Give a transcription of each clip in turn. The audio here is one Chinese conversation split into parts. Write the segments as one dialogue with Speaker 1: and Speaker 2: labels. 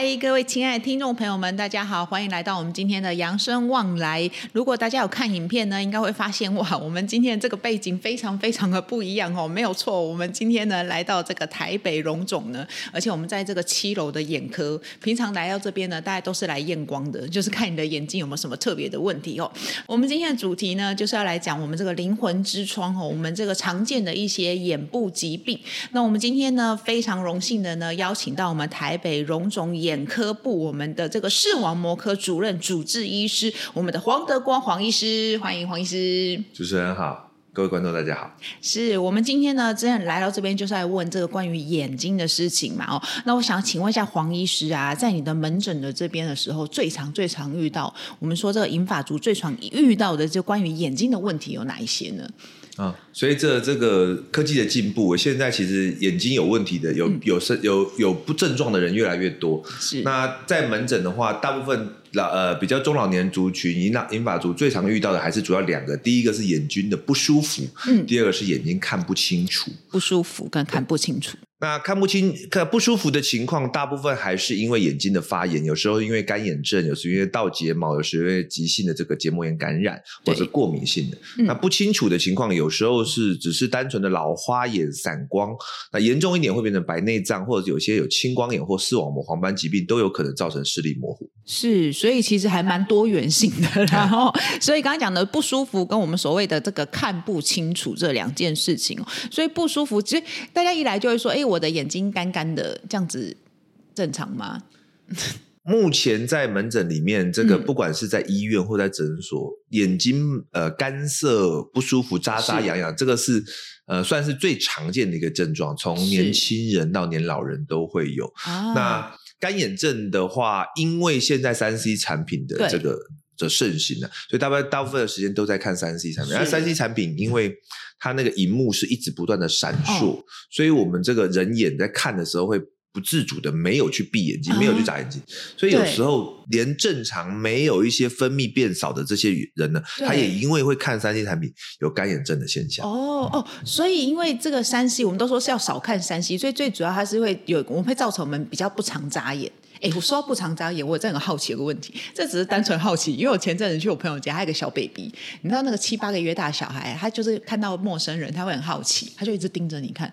Speaker 1: 嗨，各位亲爱的听众朋友们，大家好，欢迎来到我们今天的扬声望来。如果大家有看影片呢，应该会发现哇，我们今天这个背景非常非常的不一样哦。没有错，我们今天呢来到这个台北荣总呢，而且我们在这个七楼的眼科。平常来到这边呢，大家都是来验光的，就是看你的眼睛有没有什么特别的问题哦。我们今天的主题呢，就是要来讲我们这个灵魂之窗哦，我们这个常见的一些眼部疾病。那我们今天呢，非常荣幸的呢，邀请到我们台北荣总眼眼科部我们的这个视网膜科主任主治医师，我们的黄德光黄医师，欢迎黄医师。
Speaker 2: 主持人好，各位观众大家好。
Speaker 1: 是我们今天呢，真的来到这边就是来问这个关于眼睛的事情嘛？哦，那我想请问一下黄医师啊，在你的门诊的这边的时候，最常最常遇到，我们说这个银发族最常遇到的就关于眼睛的问题有哪一些呢？
Speaker 2: 啊，随着这个科技的进步，现在其实眼睛有问题的，有有是有有不症状的人越来越多。
Speaker 1: 是，
Speaker 2: 那在门诊的话，大部分老呃比较中老年族群，银老银发族最常遇到的还是主要两个，第一个是眼睛的不舒服，嗯，第二个是眼睛看不清楚，
Speaker 1: 不舒服跟看不清楚。
Speaker 2: 那看不清、看不舒服的情况，大部分还是因为眼睛的发炎，有时候因为干眼症，有时候因为倒睫毛，有时候因为急性的这个结膜炎感染，或者过敏性的。嗯、那不清楚的情况，有时候是只是单纯的老花眼、散光，那严重一点会变成白内障，或者有些有青光眼或视网膜黄斑疾病，都有可能造成视力模糊。
Speaker 1: 是，所以其实还蛮多元性的。然后，所以刚刚讲的不舒服，跟我们所谓的这个看不清楚这两件事情，所以不舒服，其实大家一来就会说，哎。我的眼睛干干的，这样子正常吗？
Speaker 2: 目前在门诊里面，这个不管是在医院或在诊所，嗯、眼睛呃干涩不舒服、扎扎痒痒，这个是呃算是最常见的一个症状，从年轻人到年老人都会有。那干眼症的话，因为现在三 C 产品的这个的盛行了，所以大部分大部分的时间都在看三 C 产品。而三 C 产品因为它那个荧幕是一直不断的闪烁，哦、所以我们这个人眼在看的时候会不自主的没有去闭眼睛，嗯、没有去眨眼睛，所以有时候连正常没有一些分泌变少的这些人呢，他也因为会看三 C 产品有干眼症的现象。
Speaker 1: 哦哦，所以因为这个三 C，我们都说是要少看三 C，所以最主要它是会有，我们会造成我们比较不常眨眼。哎，我说不常眨眼，我真的很好奇有个问题，这只是单纯好奇，因为我前阵子去我朋友家，还有一个小 baby，你知道那个七八个月大的小孩，他就是看到陌生人，他会很好奇，他就一直盯着你看，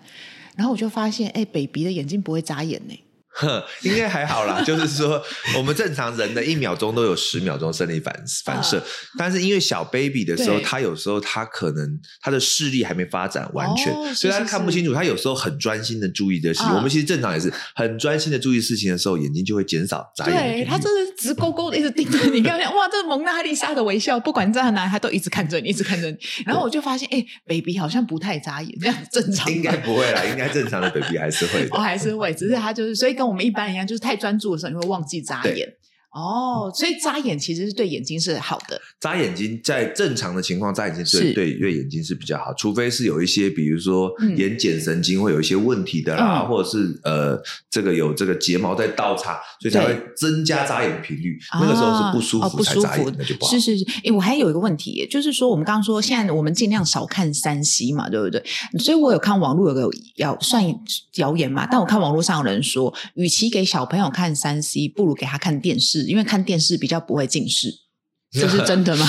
Speaker 1: 然后我就发现，哎，baby 的眼睛不会眨眼呢。
Speaker 2: 哼，应该还好啦。就是说，我们正常人的一秒钟都有十秒钟生理反反射，但是因为小 baby 的时候，他有时候他可能他的视力还没发展完全，所以他看不清楚。他有时候很专心的注意的事情，我们其实正常也是很专心的注意事情的时候，眼睛就会减少眨眼。
Speaker 1: 对，他就是直勾勾的一直盯着你，看哇，这蒙娜丽莎的微笑，不管在哪，他都一直看着你，一直看着你。然后我就发现，哎，baby 好像不太眨眼，这样正常？
Speaker 2: 应该不会啦，应该正常的 baby 还是会的，
Speaker 1: 我还是会，只是他就是所以跟。我们一般一样，就是太专注的时候，你会忘记眨眼。哦，所以眨眼其实是对眼睛是好的。
Speaker 2: 眨眼睛在正常的情况，眨眼睛对对对眼睛是比较好，除非是有一些，比如说眼睑神经会有一些问题的啦，或者是呃这个有这个睫毛在倒插，所以才会增加眨眼频率。那个时候是不舒服才眨眼，那就不好。
Speaker 1: 是是是，哎，我还有一个问题，就是说我们刚刚说现在我们尽量少看三 C 嘛，对不对？所以我有看网络有个谣算谣言嘛，但我看网络上有人说，与其给小朋友看三 C，不如给他看电视。因为看电视比较不会近视。这是真的吗？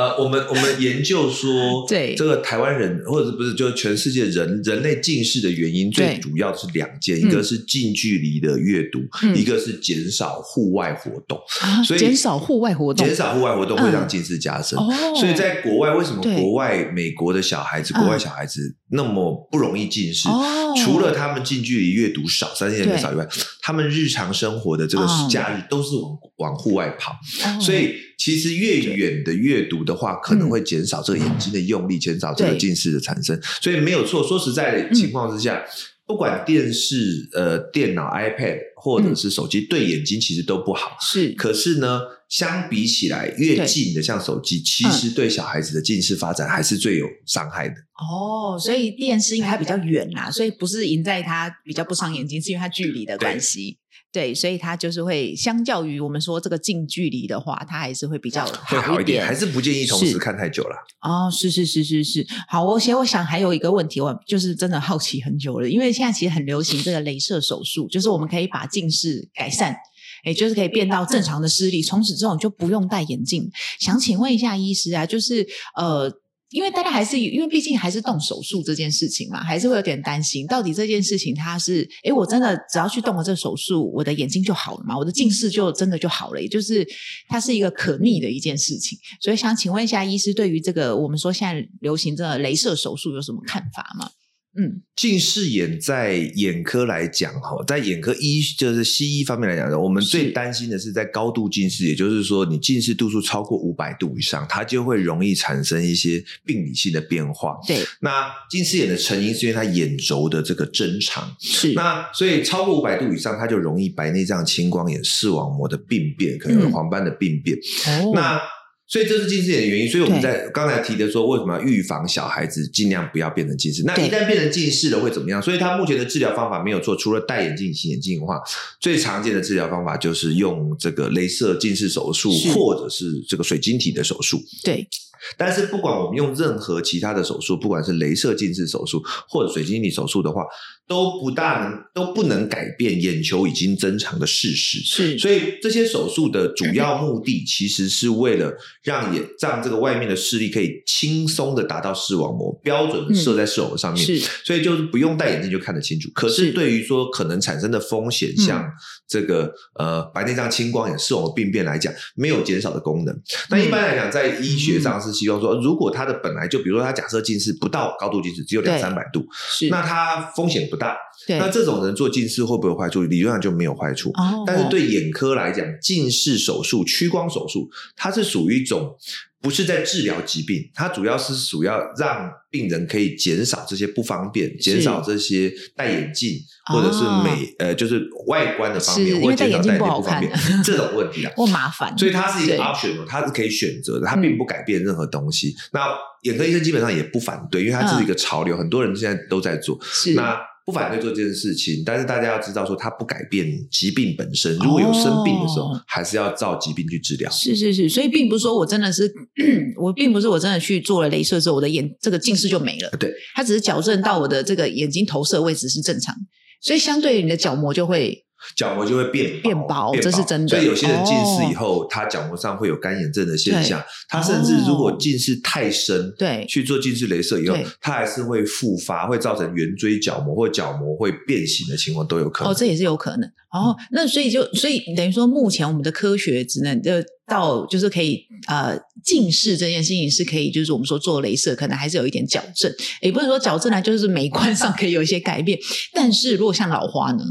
Speaker 2: 呃，我们我们研究说，对。这个台湾人或者不是，就是全世界人人类近视的原因，最主要是两件，一个是近距离的阅读，一个是减少户外活动。所以减
Speaker 1: 少户外活动，
Speaker 2: 减少户外活动会让近视加深。所以在国外，为什么国外美国的小孩子，国外小孩子那么不容易近视？除了他们近距离阅读少，三 C 产品少以外，他们日常生活的这个假日都是往往户外跑，所以。其实越远的阅读的话，可能会减少这个眼睛的用力，减少这个近视的产生。所以没有错。说实在的情况之下，不管电视、呃电脑、iPad 或者是手机，对眼睛其实都不好。是。可是呢，相比起来，越近的像手机，其实对小孩子的近视发展还是最有伤害的。
Speaker 1: 哦，所以电视因为它比较远啦，所以不是赢在它比较不伤眼睛，是因为它距离的关系。对，所以它就是会相较于我们说这个近距离的话，它还是会比较好
Speaker 2: 会好一点，还是不建议同时看太久了。
Speaker 1: 哦，是是是是是，好，我其实我想还有一个问题，我就是真的好奇很久了，因为现在其实很流行这个镭射手术，就是我们可以把近视改善，也就是可以变到正常的视力，从此之后就不用戴眼镜。想请问一下医师啊，就是呃。因为大家还是因为毕竟还是动手术这件事情嘛，还是会有点担心，到底这件事情它是，诶，我真的只要去动了这个手术，我的眼睛就好了嘛？我的近视就真的就好了？也就是它是一个可逆的一件事情，所以想请问一下医师，对于这个我们说现在流行这个镭射手术有什么看法吗？嗯，
Speaker 2: 近视眼在眼科来讲，哈，在眼科医就是西医方面来讲，我们最担心的是在高度近视，也就是说，你近视度数超过五百度以上，它就会容易产生一些病理性的变化。
Speaker 1: 对，
Speaker 2: 那近视眼的成因是因为它眼轴的这个增长，
Speaker 1: 是
Speaker 2: 那所以超过五百度以上，它就容易白内障、青光眼、视网膜的病变，可能有黄斑的病变。
Speaker 1: 哦，
Speaker 2: 那。所以这是近视眼的原因，所以我们在刚才提的说，为什么要预防小孩子尽量不要变成近视？那一旦变成近视了会怎么样？所以他目前的治疗方法没有错，除了戴眼镜、洗眼镜的话，最常见的治疗方法就是用这个镭射近视手术，或者是这个水晶体的手术。
Speaker 1: 对。
Speaker 2: 但是不管我们用任何其他的手术，不管是镭射近视手术或者水晶体手术的话，都不大能都不能改变眼球已经增长的事实。
Speaker 1: 是，
Speaker 2: 所以这些手术的主要目的其实是为了让眼让这个外面的视力可以轻松的达到视网膜，标准的射在视网膜上面。
Speaker 1: 是，
Speaker 2: 所以就是不用戴眼镜就看得清楚。可是对于说可能产生的风险，像这个呃白内障、青光眼、视网膜病变来讲，没有减少的功能。那一般来讲，在医学上是。希望说，如果他的本来就，比如说他假设近视不到高度近视，只有两三百度，
Speaker 1: 是
Speaker 2: 那他风险不大。
Speaker 1: 对
Speaker 2: 那这种人做近视会不会有坏处？理论上就没有坏处。
Speaker 1: 哦，
Speaker 2: 但是对眼科来讲，近视手术、屈光手术，它是属于一种。不是在治疗疾病，它主要是主要让病人可以减少这些不方便，减少这些戴眼镜或者是美、哦、呃，就是外观的方面，或者减少戴眼镜不方便这种问题啊，
Speaker 1: 或麻烦。
Speaker 2: 所以它是一个 option，它是可以选择的，它并不改变任何东西。嗯、那眼科医生基本上也不反对，因为它是一个潮流，嗯、很多人现在都在做。
Speaker 1: 是
Speaker 2: 那。不反对做这件事情，但是大家要知道，说它不改变疾病本身。如果有生病的时候，哦、还是要照疾病去治疗。
Speaker 1: 是是是，所以并不是说我真的是，我并不是我真的去做了镭射之后，我的眼这个近视就没了。
Speaker 2: 对，
Speaker 1: 它只是矫正到我的这个眼睛投射位置是正常，所以相对于你的角膜就会。
Speaker 2: 角膜就会变薄，
Speaker 1: 变薄，这是真的。
Speaker 2: 所以有些人近视以后，他角膜上会有干眼症的现象。他甚至如果近视太深，对，去做近视雷射以后，他还是会复发，会造成圆锥角膜或角膜会变形的情况都有可能。
Speaker 1: 哦，这也是有可能。哦，那所以就所以等于说，目前我们的科学只能就到就是可以呃，近视这件事情是可以，就是我们说做雷射可能还是有一点矫正，也不是说矫正呢，就是美观上可以有一些改变。但是如果像老花呢？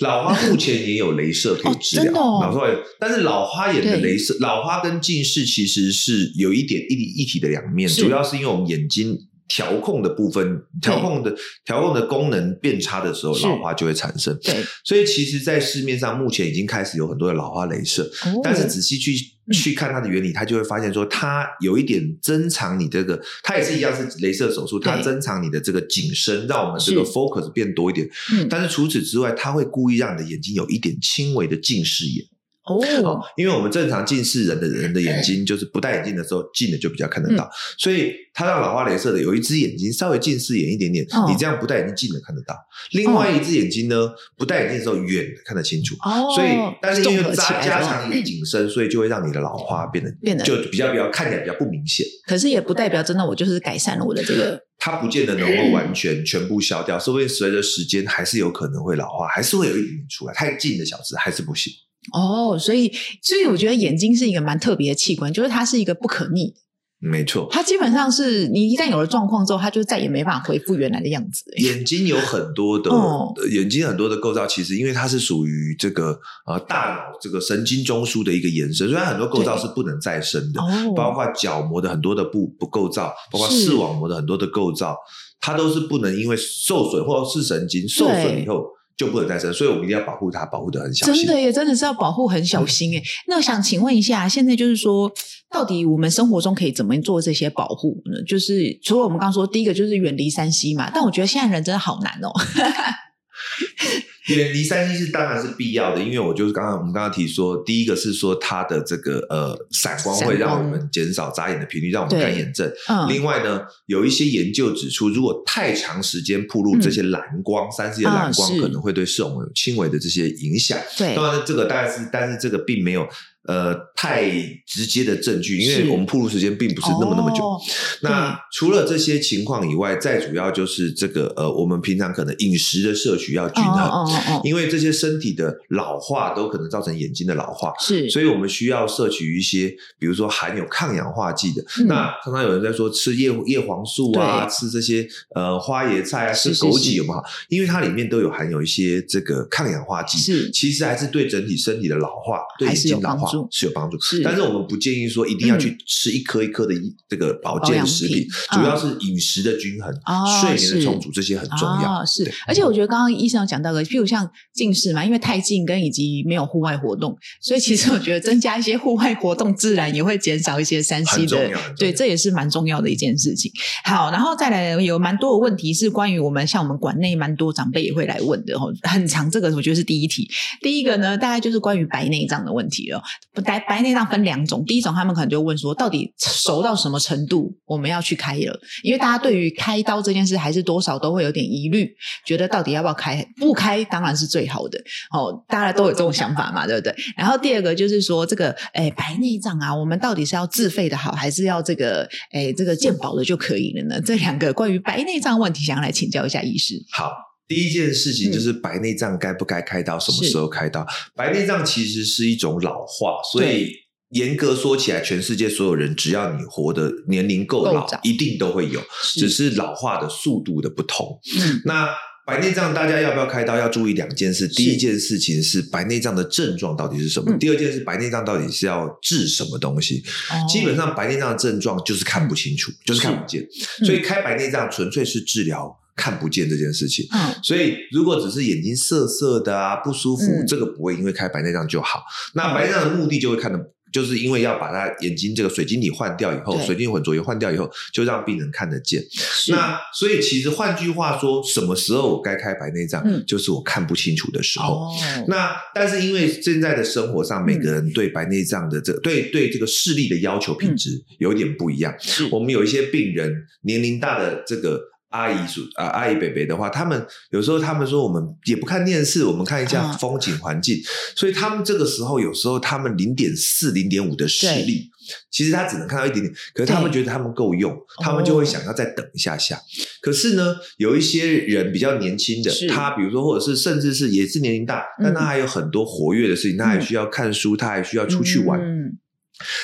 Speaker 2: 老花目前也有镭射可以治疗，
Speaker 1: 哦哦、
Speaker 2: 老花，但是老花眼的镭射，老花跟近视其实是有一点一体一体的两面，主要是因为我们眼睛。调控的部分，调控的调控的功能变差的时候，老花就会产生。
Speaker 1: 对，
Speaker 2: 所以其实，在市面上目前已经开始有很多的老花镭射，哦、但是仔细去去看它的原理，它就会发现说，它有一点增长你这个，它也是一样是镭射手术，它增长你的这个景深，让我们这个 focus 变多一点。嗯，但是除此之外，它会故意让你的眼睛有一点轻微的近视眼。
Speaker 1: 哦，
Speaker 2: 因为我们正常近视人的人的眼睛，就是不戴眼镜的时候，近的就比较看得到，所以他让老花镭射的有一只眼睛稍微近视眼一点点，你这样不戴眼镜近的看得到，另外一只眼睛呢，不戴眼镜的时候远的看得清楚，哦所以但是因为加加强你的景深，所以就会让你的老花变得变得就比较比较看起来比较不明显。
Speaker 1: 可是也不代表真的我就是改善了我的这个，
Speaker 2: 它不见得能够完全全部消掉，说不定随着时间还是有可能会老化，还是会有一点点出来，太近的小子还是不行。
Speaker 1: 哦，所以所以我觉得眼睛是一个蛮特别的器官，就是它是一个不可逆的，
Speaker 2: 没错。
Speaker 1: 它基本上是你一旦有了状况之后，它就再也没办法恢复原来的样子。
Speaker 2: 眼睛有很多的、哦、眼睛很多的构造，其实因为它是属于这个呃大脑这个神经中枢的一个延伸，所以它很多构造是不能再生的，哦、包括角膜的很多的不不构造，包括视网膜的很多的构造，它都是不能因为受损或者视神经受损以后。就不能再生，所以我们一定要保护它，保护的很小心。
Speaker 1: 真的耶，真的是要保护很小心诶。嗯、那我想请问一下，现在就是说，到底我们生活中可以怎么做这些保护呢？就是除了我们刚刚说，第一个就是远离山西嘛，但我觉得现在人真的好难哦。
Speaker 2: 远离三 C 是当然是必要的，因为我就是刚刚我们刚刚提说，第一个是说它的这个呃散光会让我们减少眨眼的频率，让我们干眼症。嗯。另外呢，有一些研究指出，如果太长时间曝露这些蓝光，三 C 的蓝光可能会对视网膜有轻微的这些影响。对。当然，这个大概是，但是这个并没有。呃，太直接的证据，因为我们铺路时间并不是那么那么久。哦、那除了这些情况以外，再主要就是这个呃，我们平常可能饮食的摄取要均衡，哦哦哦、因为这些身体的老化都可能造成眼睛的老化，是，所以我们需要摄取一些，比如说含有抗氧化剂的。嗯、那常常有人在说吃叶叶黄素啊，吃这些呃花椰菜啊，吃枸杞有没有好？因为它里面都有含有一些这个抗氧化剂，是，其实还是对整体身体的老化，对眼睛老化。是有帮助，是，但是我们不建议说一定要去吃一颗一颗的这个保健食品，主要是饮食的均衡、睡眠的充足，这些很重要。是，而且我觉得刚刚医生有讲到的，譬如像近视嘛，因为太近跟以及没有户外活动，所以其实我觉得增加一些户外活动，自然也会减少一些三 C 的。对，这也是蛮重要的一件事情。好，然后再来有蛮多的问题是关于我们像我们馆内蛮多长辈也会来问的哦，很长。这个我觉得是第一题，第一个呢，大概就是关于白内障的问题了。白白内障分两种，第一种他们可能就问说，到底熟到什么程度我们要去开了？因为大家对于开刀这件事还是多少都会有点疑虑，觉得到底要不要开？不开当然是最好的哦，大家都有这种想法嘛，对不对？然后第二个就是说，这个诶白内障啊，我们到底是要自费的好，还是要这个诶这个健保的就可以了呢？这两个关于白内障问题，想要来请教一下医师。好。第一件事情就是白内障该不该开刀，嗯、什么时候开刀？白内障其实是一种老化，所以严格说起来，全世界所有人只要你活的年龄够老，够一定都会有，只是老化的速度的不同。嗯、那白内障大家要不要开刀？要注意两件事。第一件事情是白内障的症状到底是什么？嗯、第二件事，白内障到底是要治什么东西？哦、基本上白内障的症状就是看不清楚，嗯、就是看不见，所以开白内障纯粹是治疗。看不见这件事情，嗯，所以如果只是眼睛涩涩的啊，不舒服，嗯、这个不会因为开白内障就好。那白内障的目的就会看的，就是因为要把它眼睛这个水晶体换掉以后，水晶混浊液换掉以后，就让病人看得见。那所以其实换句话说，什么时候我该开白内障？嗯、就是我看不清楚的时候。哦、那但是因为现在的生活上，每个人对白内障的这个、对对这个视力的要求品质有一点不一样。嗯、我们有一些病人年龄大的这个。阿姨叔啊，阿姨伯伯的话，他们有时候他们说，我们也不看电视，我们看一下风景环境。啊、所以他们这个时候有时候他们零点四、零点五的视力，其实他只能看到一点点。可是他们觉得他们够用，他们就会想要再等一下下。哦、可是呢，有一些人比较年轻的，他比如说或者是甚至是也是年龄大，嗯、但他还有很多活跃的事情，他还需要看书，他还需要出去玩。嗯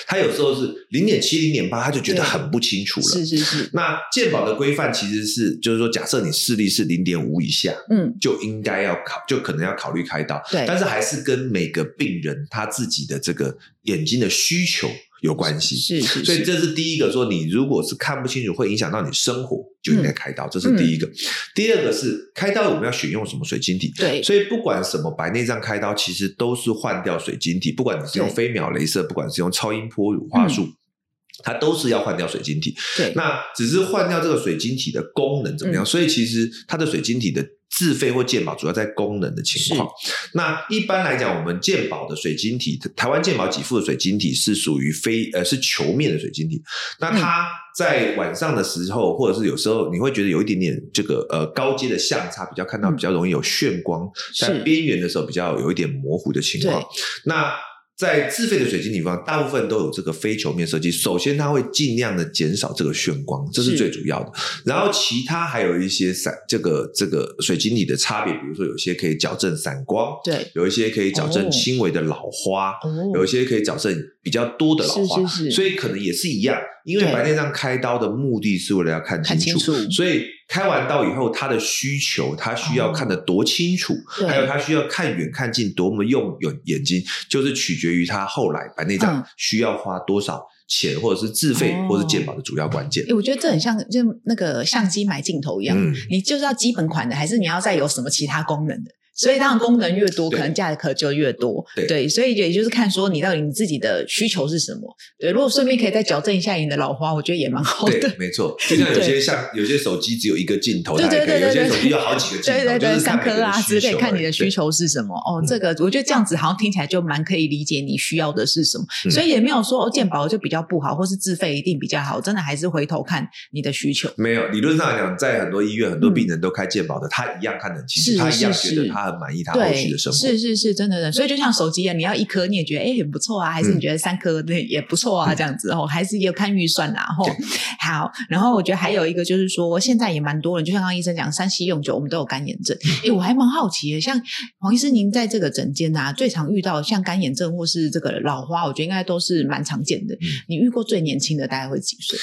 Speaker 2: 他有时候是零点七、零点八，他就觉得很不清楚了。是是是。那健保的规范其实是，就是说，假设你视力是零点五以下，嗯，就应该要考，就可能要考虑开刀。对。但是还是跟每个病人他自己的这个眼睛的需求。有关系，是，所以这是第一个。说你如果是看不清楚，会影响到你生活，就应该开刀，嗯、这是第一个。嗯、第二个是开刀，我们要选用什么水晶体？对，所以不管什么白内障开刀，其实都是换掉水晶体，不管你是用飞秒镭射，不管是用超音波乳化术，嗯、它都是要换掉水晶体。对，那只是换掉这个水晶体的功能怎么样？嗯、所以其实它的水晶体的。自费或健保主要在功能的情况。那一般来讲，我们健保的水晶体，台湾健保给付的水晶体是属于非呃是球面的水晶体。那它在晚上的时候，或者是有时候，你会觉得有一点点这个呃高阶的相差，比较看到比较容易有眩光，在边缘的时候比较有一点模糊的情况。那在自费的水晶体方，大部分都有这个非球面设计。首先，它会尽量的减少这个眩光，这是最主要的。然后，其他还有一些散这个这个水晶体的差别，比如说有些可以矫正散光，对，有一些可以矫正轻微的老花，哦、有一些可以矫正比较多的老花，是是是，所以可能也是一样。因为白内障开刀的目的是为了要看清楚，清楚所以开完刀以后，他的需求，他需要看得多清楚，哦、还有他需要看远看近多么用眼眼睛，就是取决于他后来白内障需要花多少钱，或者是自费，哦、或者是健保的主要关键。
Speaker 1: 我觉得这很像就那个相机买镜头一样，嗯、你就是要基本款的，还是你要再有什么其他功能的？所以当然功能越多，可能价格就越多。
Speaker 2: 对，
Speaker 1: 对，所以也就是看说你到底你自己的需求是什么。对，如果顺便可以再矫正一下你的老花，我觉得也蛮好的。
Speaker 2: 对，没错。就像有些像有些手机只有一个镜头，对对对，有些手机有好几个镜头，对对对，
Speaker 1: 三颗啊之类，看你的需求是什么。哦，这个我觉得这样子好像听起来就蛮可以理解你需要的是什么，所以也没有说哦健保就比较不好，或是自费一定比较好，真的还是回头看你的需求。
Speaker 2: 没有，理论上来讲，在很多医院，很多病人都开健保的，他一样看得很清楚，他一样觉得他很满意他后续的生活。
Speaker 1: 是是是，真的的。所以就像手机啊，你要一颗你也觉得哎很不错啊，还是你觉得三颗那也不错啊，这样子哦，还是也有看预算啦。吼，好。然后我觉得还有一个就是说，现在也蛮多人，就像刚刚医生讲三西用久，我们都有干眼症。哎，我还蛮好奇的，像黄医生您在这个诊间啊，最常遇到像干眼症或是这个老花，我觉得应该都是蛮常见的。你遇过最年轻的大概会几岁？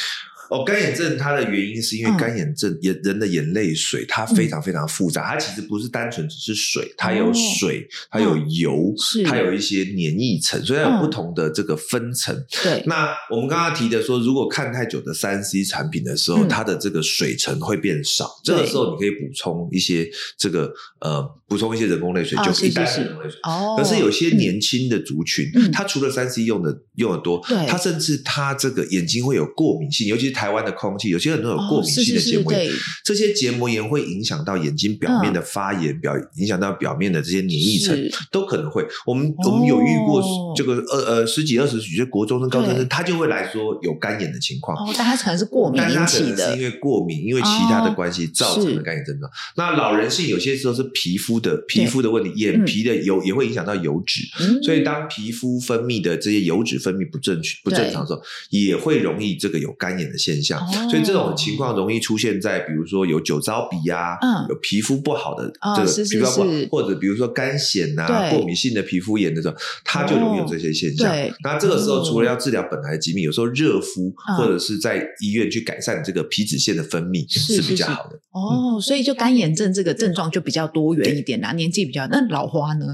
Speaker 2: 哦，干眼症它的原因是因为干眼症眼人的眼泪水它非常非常复杂，它其实不是单纯只是水，它有水，它有油，它有一些黏液层，所以它有不同的这个分层。
Speaker 1: 对，
Speaker 2: 那我们刚刚提的说，如果看太久的三 C 产品的时候，它的这个水层会变少，这个时候你可以补充一些这个呃，补充一些人工泪水，就一般的人工泪水。哦，可是有些年轻的族群，他除了三 C 用的用的多，他甚至他这个眼睛会有过敏性，尤其是。台湾的空气，有些人都有过敏性的结膜炎，这些结膜炎会影响到眼睛表面的发炎，表影响到表面的这些黏液层，都可能会。我们我们有遇过这个呃呃十几二十几岁，就国中生、高中生，他就会来说有干眼的情况。
Speaker 1: 哦，但他可能是过敏引起的，
Speaker 2: 是因为过敏，因为其他的关系造成的干眼症状。那老人性有些时候是皮肤的皮肤的问题，眼皮的油也会影响到油脂，所以当皮肤分泌的这些油脂分泌不正确、不正常的时候，也会容易这个有干眼的现象，所以这种情况容易出现在，比如说有酒糟鼻啊，有皮肤不好的这个皮肤不好，或者比如说干癣呐、过敏性的皮肤炎的时候，它就容易有这些现象。那这个时候除了要治疗本来的疾病，有时候热敷或者是在医院去改善这个皮脂腺的分泌是比较好的。
Speaker 1: 哦，所以就干眼症这个症状就比较多元一点啦，年纪比较。那老花呢？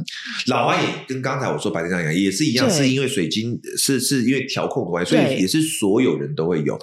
Speaker 2: 老花也跟刚才我说白内障一样，也是一样，是因为水晶是是因为调控的关系，所以也是所有人都会有。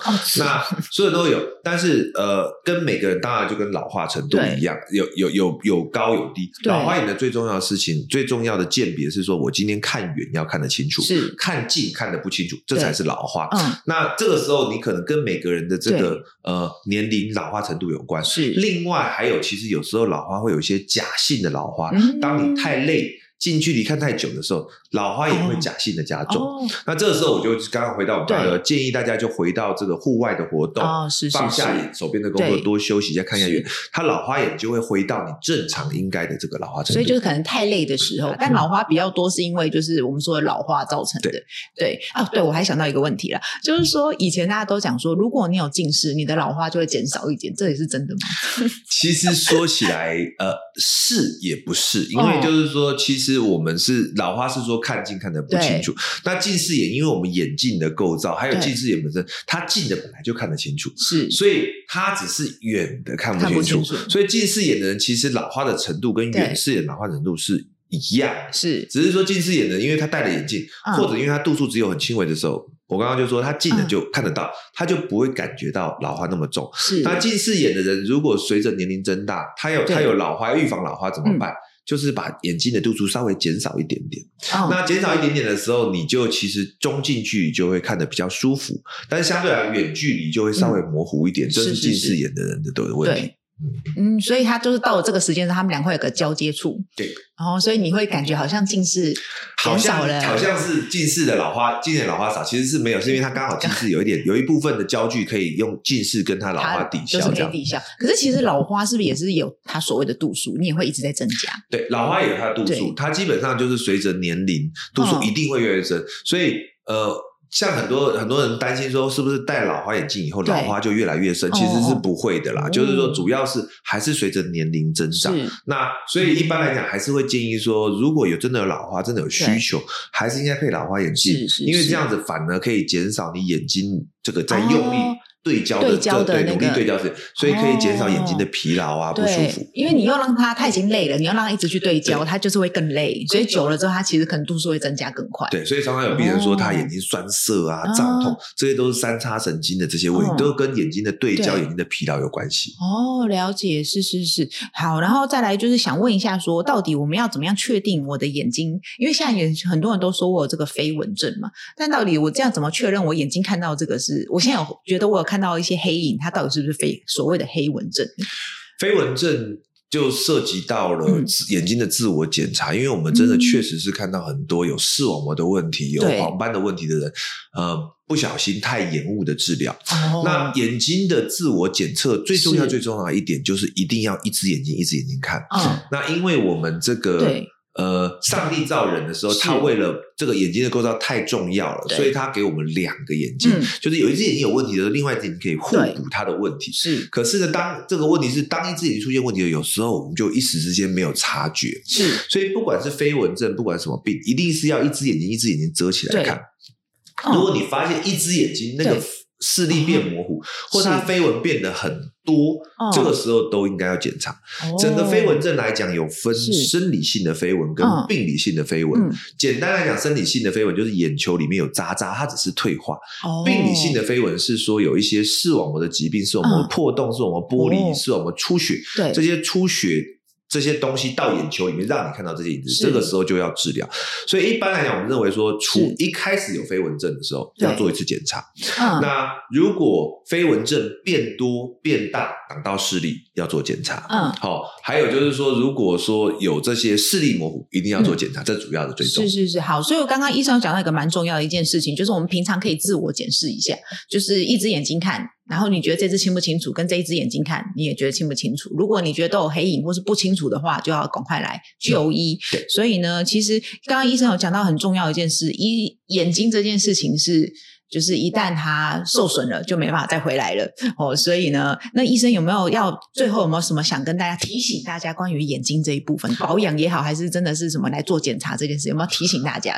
Speaker 2: 那所有都有，但是呃，跟每个人当然就跟老化程度一样，有有有有高有低。老花眼的最重要的事情，最重要的鉴别是说，我今天看远要看得清楚，是看近看得不清楚，这才是老花。嗯，那这个时候你可能跟每个人的这个呃年龄老化程度有关。是，另外还有，其实有时候老花会有一些假性的老花，当你太累。近距离看太久的时候，老花眼会假性的加重。Oh. Oh. 那这个时候，我就刚刚回到我们刚刚建议大家就回到这个户外的活动，oh, 是是是放下眼手边的工作，多休息一下，看一下远，它老花眼就会回到你正常应该的这个老花程度。
Speaker 1: 所以就是可能太累的时候，但老花比较多是因为就是我们说的老化造成的。对对啊，对我还想到一个问题了，就是说以前大家都讲说，如果你有近视，你的老花就会减少一点，这也是真的吗？
Speaker 2: 其实说起来，呃，是也不是，因为就是说，其实。是我们是老花，是说看近看得不清楚。那近视眼，因为我们眼镜的构造，还有近视眼本身，它近的本来就看得清楚，是，所以它只是远的看不清楚。所以近视眼的人，其实老花的程度跟远视眼老花程度是一样，是，只是说近视眼的，因为他戴了眼镜，或者因为他度数只有很轻微的时候，我刚刚就说他近的就看得到，他就不会感觉到老花那么重。是，那近视眼的人，如果随着年龄增大，他有他有老花，要预防老花怎么办？就是把眼睛的度数稍微减少一点点，oh, 那减少一点点的时候，你就其实中近距离就会看得比较舒服，但是相对来远距离就会稍微模糊一点，这、嗯、是近视眼的人的都有问题。
Speaker 1: 嗯，所以他就是到了这个时间，他们俩会有个交接处。
Speaker 2: 对，
Speaker 1: 然后所以你会感觉好像近视减少了，
Speaker 2: 好像是近视的老花，近视老花少，其实是没有，是因为他刚好近视有一点，有一部分的焦距可以用近视跟他老花抵消，
Speaker 1: 就是可以抵消。可是其实老花是不是也是有它所谓的度数？你也会一直在增加。
Speaker 2: 对，老花也有它的度数，它基本上就是随着年龄度数一定会越来越深，所以呃。像很多很多人担心说，是不是戴老花眼镜以后老花就越来越深？其实是不会的啦，就是说主要是还是随着年龄增长。那所以一般来讲，还是会建议说，如果有真的有老花，真的有需求，还是应该配老花眼镜，因为这样子反而可以减少你眼睛这个在用力对焦的
Speaker 1: 对焦的那个
Speaker 2: 努力对焦是，所以可以减少眼睛的疲劳啊，不舒服。
Speaker 1: 因为你要让他他已经累了，你要让他一直去对焦，他就是会更累。所以久了之后，他其实可能度数会增加更快。
Speaker 2: 对，所以常常有病人说他眼睛酸涩啊、胀痛，这些都是三叉神经的这些问题，都跟眼睛的对焦、眼睛的疲劳有关系。
Speaker 1: 哦，了解，是是是。好，然后再来就是想问一下，说到底我们要怎么样确定我的眼睛？因为现在也很多人都说我有这个飞蚊症嘛，但到底我这样怎么确认我眼睛看到这个是？我现在有觉得我有看到一些黑影。它到底是不是非所谓的黑蚊症？
Speaker 2: 飞蚊症就涉及到了眼睛的自我检查，嗯、因为我们真的确实是看到很多有视网膜的问题、嗯、有黄斑的问题的人，呃，不小心太延误的治疗。哦、那眼睛的自我检测最重要、最重要的一点就是一定要一只眼睛一只眼睛看。嗯、那因为我们这个。呃，上帝造人的时候，他为了这个眼睛的构造太重要了，所以他给我们两个眼睛，就是有一只眼睛有问题的时候，另外一只眼睛可以互补它的问题。是，可是呢，当这个问题是当一只眼睛出现问题的，有时候我们就一时之间没有察觉。是，所以不管是飞蚊症，不管什么病，一定是要一只眼睛一只眼睛遮起来看。如果你发现一只眼睛那个。视力变模糊，或者它飞蚊变得很多，这个时候都应该要检查。整个飞蚊症来讲，有分生理性的飞蚊跟病理性的飞蚊。简单来讲，生理性的飞蚊就是眼球里面有渣渣，它只是退化；病理性的飞蚊是说有一些视网膜的疾病，视网膜破洞、视网膜剥离、视网膜出血，这些出血。这些东西到眼球里面，让你看到这些影子，是这个时候就要治疗。所以一般来讲，我们认为说，除一开始有飞蚊症的时候，要做一次检查。那如果飞蚊症变多变大，挡到视力，要做检查。嗯，好。还有就是说，如果说有这些视力模糊，一定要做检查。嗯、这主要的最重要。是是是，好。所以我刚刚医生讲到一个蛮重要的一件事情，就是我们平常可以自我检视一下，就是一只眼睛看。然后你觉得这只清不清楚？跟这一只眼睛看，你也觉得清不清楚？如果你觉得都有黑影或是不清楚的话，就要赶快来就医。对，所以呢，其实刚刚医生有讲到很重要一件事，一眼睛这件事情是。就是一旦它受损了，就没办法再回来了哦。所以呢，那医生有没有要最后有没有什么想跟大家提醒大家关于眼睛这一部分保养也好，还是真的是什么来做检查这件事，有没有提醒大家？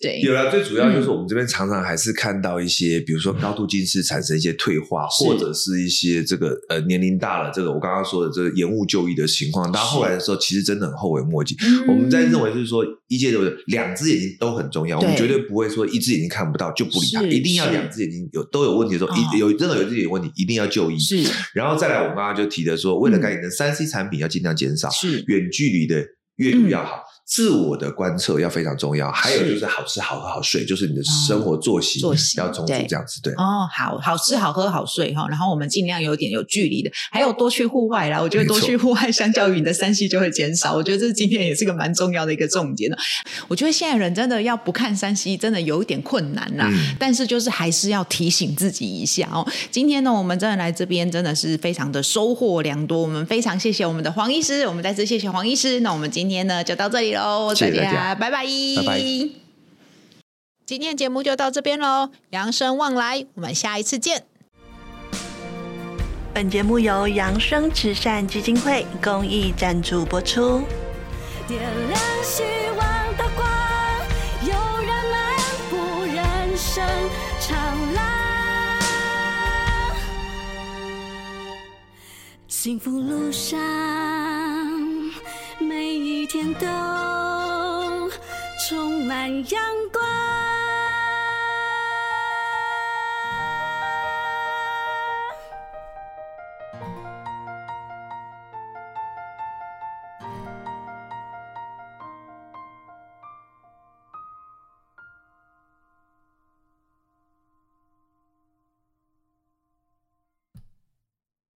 Speaker 2: 对，有了。最主要就是我们这边常常还是看到一些，比如说高度近视产生一些退化，或者是一些这个呃年龄大了，这个我刚刚说的这个延误就医的情况，到后来的时候其实真的很后悔莫及。我们在认为就是说，一界的两只眼睛都很重要，我们绝对不会说一只眼睛看不到就不理它，一定。一定要两只眼睛有都有问题的时候，一有任何有自己有问题，一定要就医。是，然后再来，我们刚刚就提的说，为了改你的，三 C 产品要尽量减少，是。远距离的阅读要好。自我的观测要非常重要，还有就是好吃好喝好睡，就是你的生活作息作息要充足，这样子对。
Speaker 1: 哦，好好吃好喝好睡哈，然后我们尽量有点有距离的，还有多去户外啦。我觉得多去户外，相较于你的山西就会减少。我觉得这今天也是个蛮重要的一个重点的。我觉得现在人真的要不看山西真的有一点困难啦。但是就是还是要提醒自己一下哦。今天呢，我们真的来这边真的是非常的收获良多。我们非常谢谢我们的黄医师，我们再次谢谢黄医师。那我们今天呢就到这里喽。哦，大家拜拜，拜拜。今天节目就到这边喽，扬生望来，我们下一次见。
Speaker 3: 本节目由扬生慈善基金会公益赞助播出。点亮希望的光，有人漫步人生长廊，幸福路上天都充满阳光。